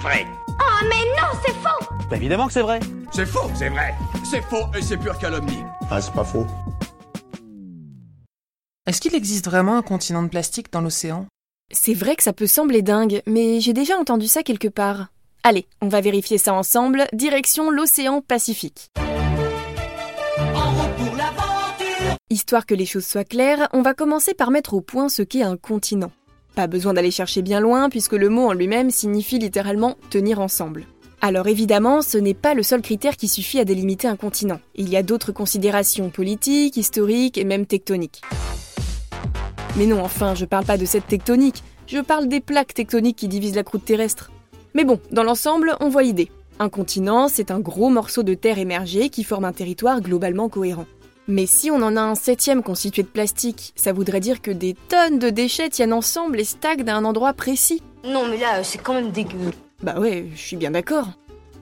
vrai. Oh mais non, c'est faux Bah évidemment que c'est vrai. C'est faux, c'est vrai. C'est faux et c'est pure calomnie. Ah, c'est pas faux. Est-ce qu'il existe vraiment un continent de plastique dans l'océan? C'est vrai que ça peut sembler dingue, mais j'ai déjà entendu ça quelque part. Allez, on va vérifier ça ensemble, direction l'océan Pacifique. Histoire que les choses soient claires, on va commencer par mettre au point ce qu'est un continent. Pas besoin d'aller chercher bien loin puisque le mot en lui-même signifie littéralement tenir ensemble. Alors évidemment, ce n'est pas le seul critère qui suffit à délimiter un continent. Il y a d'autres considérations politiques, historiques et même tectoniques. Mais non, enfin, je parle pas de cette tectonique, je parle des plaques tectoniques qui divisent la croûte terrestre. Mais bon, dans l'ensemble, on voit l'idée. Un continent, c'est un gros morceau de terre émergé qui forme un territoire globalement cohérent. Mais si on en a un septième constitué de plastique, ça voudrait dire que des tonnes de déchets tiennent ensemble et stagnent à un endroit précis. Non mais là, c'est quand même dégueu. Bah ouais, je suis bien d'accord.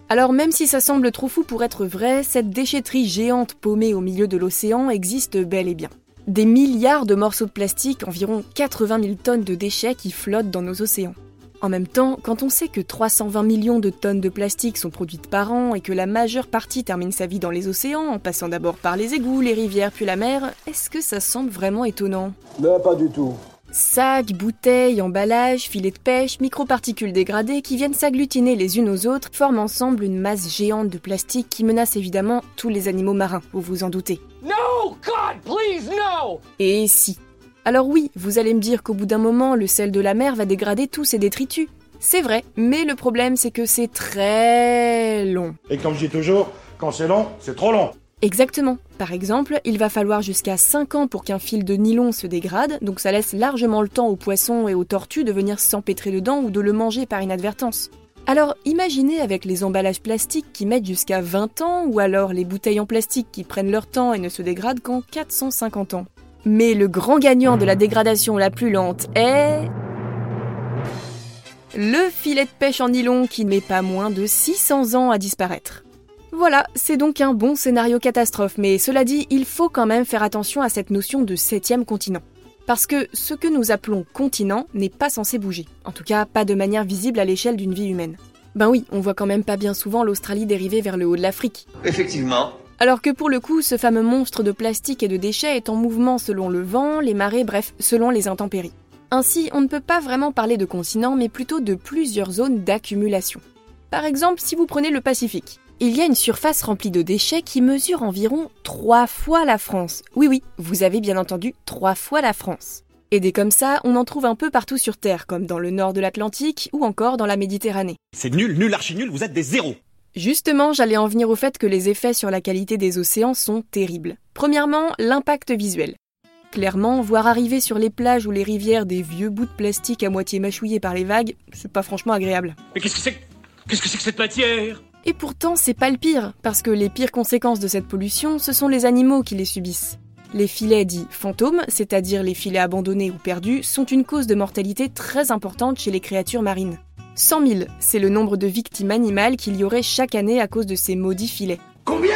Alors même si ça semble trop fou pour être vrai, cette déchetterie géante paumée au milieu de l'océan existe bel et bien. Des milliards de morceaux de plastique, environ 80 000 tonnes de déchets qui flottent dans nos océans. En même temps, quand on sait que 320 millions de tonnes de plastique sont produites par an et que la majeure partie termine sa vie dans les océans, en passant d'abord par les égouts, les rivières puis la mer, est-ce que ça semble vraiment étonnant? Non, pas du tout. Sacs, bouteilles, emballages, filets de pêche, microparticules dégradées qui viennent s'agglutiner les unes aux autres forment ensemble une masse géante de plastique qui menace évidemment tous les animaux marins, vous vous en doutez. No, God, please, no! Et si alors oui, vous allez me dire qu'au bout d'un moment, le sel de la mer va dégrader tous ces détritus. C'est vrai, mais le problème c'est que c'est très long. Et comme je dis toujours, quand c'est long, c'est trop long. Exactement. Par exemple, il va falloir jusqu'à 5 ans pour qu'un fil de nylon se dégrade, donc ça laisse largement le temps aux poissons et aux tortues de venir s'empêtrer dedans ou de le manger par inadvertance. Alors imaginez avec les emballages plastiques qui mettent jusqu'à 20 ans, ou alors les bouteilles en plastique qui prennent leur temps et ne se dégradent qu'en 450 ans. Mais le grand gagnant de la dégradation la plus lente est... Le filet de pêche en nylon qui met pas moins de 600 ans à disparaître. Voilà, c'est donc un bon scénario catastrophe, mais cela dit, il faut quand même faire attention à cette notion de septième continent. Parce que ce que nous appelons continent n'est pas censé bouger, en tout cas pas de manière visible à l'échelle d'une vie humaine. Ben oui, on voit quand même pas bien souvent l'Australie dériver vers le haut de l'Afrique. Effectivement. Alors que pour le coup, ce fameux monstre de plastique et de déchets est en mouvement selon le vent, les marées, bref, selon les intempéries. Ainsi, on ne peut pas vraiment parler de continent, mais plutôt de plusieurs zones d'accumulation. Par exemple, si vous prenez le Pacifique, il y a une surface remplie de déchets qui mesure environ trois fois la France. Oui oui, vous avez bien entendu, trois fois la France. Et des comme ça, on en trouve un peu partout sur Terre, comme dans le nord de l'Atlantique ou encore dans la Méditerranée. C'est nul, nul, archi nul, vous êtes des zéros. Justement, j'allais en venir au fait que les effets sur la qualité des océans sont terribles. Premièrement, l'impact visuel. Clairement, voir arriver sur les plages ou les rivières des vieux bouts de plastique à moitié mâchouillés par les vagues, c'est pas franchement agréable. Mais qu'est-ce que c'est que... Qu'est-ce que c'est que cette matière? Et pourtant, c'est pas le pire, parce que les pires conséquences de cette pollution, ce sont les animaux qui les subissent. Les filets dits fantômes, c'est-à-dire les filets abandonnés ou perdus, sont une cause de mortalité très importante chez les créatures marines. 100 000, c'est le nombre de victimes animales qu'il y aurait chaque année à cause de ces maudits filets. Combien?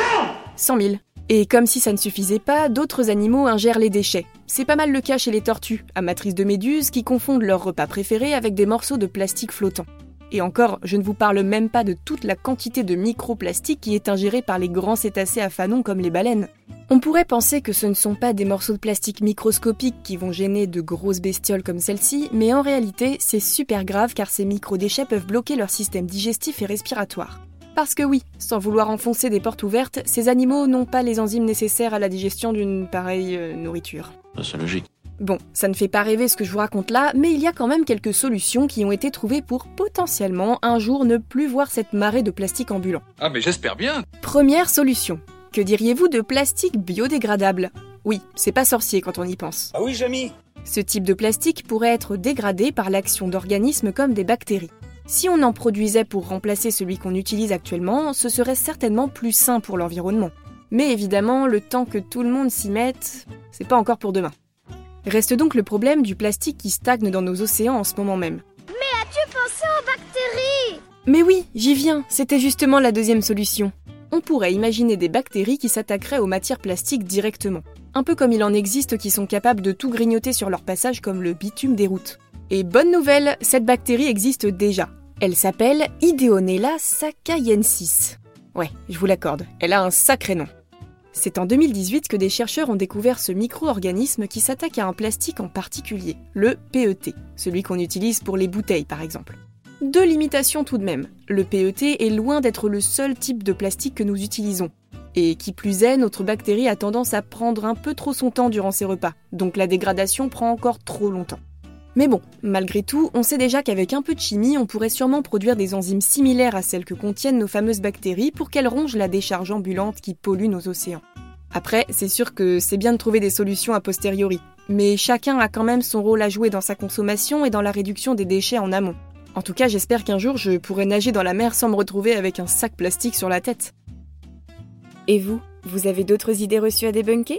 100 000. Et comme si ça ne suffisait pas, d'autres animaux ingèrent les déchets. C'est pas mal le cas chez les tortues, amatrices de méduses, qui confondent leur repas préféré avec des morceaux de plastique flottants. Et encore, je ne vous parle même pas de toute la quantité de microplastique qui est ingérée par les grands cétacés à fanons comme les baleines. On pourrait penser que ce ne sont pas des morceaux de plastique microscopiques qui vont gêner de grosses bestioles comme celle-ci, mais en réalité, c'est super grave car ces microdéchets peuvent bloquer leur système digestif et respiratoire. Parce que oui, sans vouloir enfoncer des portes ouvertes, ces animaux n'ont pas les enzymes nécessaires à la digestion d'une pareille euh, nourriture. C'est logique. Bon, ça ne fait pas rêver ce que je vous raconte là, mais il y a quand même quelques solutions qui ont été trouvées pour potentiellement un jour ne plus voir cette marée de plastique ambulant. Ah mais j'espère bien. Première solution. Que diriez-vous de plastique biodégradable? Oui, c'est pas sorcier quand on y pense. Ah oui, Jamy Ce type de plastique pourrait être dégradé par l'action d'organismes comme des bactéries. Si on en produisait pour remplacer celui qu'on utilise actuellement, ce serait certainement plus sain pour l'environnement. Mais évidemment, le temps que tout le monde s'y mette, c'est pas encore pour demain. Reste donc le problème du plastique qui stagne dans nos océans en ce moment même. Mais as-tu pensé aux bactéries? Mais oui, j'y viens, c'était justement la deuxième solution. On pourrait imaginer des bactéries qui s'attaqueraient aux matières plastiques directement. Un peu comme il en existe qui sont capables de tout grignoter sur leur passage comme le bitume des routes. Et bonne nouvelle, cette bactérie existe déjà. Elle s'appelle Ideonella sakaiensis. Ouais, je vous l'accorde, elle a un sacré nom. C'est en 2018 que des chercheurs ont découvert ce micro-organisme qui s'attaque à un plastique en particulier, le PET, celui qu'on utilise pour les bouteilles par exemple. Deux limitations tout de même. Le PET est loin d'être le seul type de plastique que nous utilisons. Et qui plus est, notre bactérie a tendance à prendre un peu trop son temps durant ses repas, donc la dégradation prend encore trop longtemps. Mais bon, malgré tout, on sait déjà qu'avec un peu de chimie, on pourrait sûrement produire des enzymes similaires à celles que contiennent nos fameuses bactéries pour qu'elles rongent la décharge ambulante qui pollue nos océans. Après, c'est sûr que c'est bien de trouver des solutions a posteriori, mais chacun a quand même son rôle à jouer dans sa consommation et dans la réduction des déchets en amont. En tout cas, j'espère qu'un jour je pourrai nager dans la mer sans me retrouver avec un sac plastique sur la tête. Et vous, vous avez d'autres idées reçues à débunker?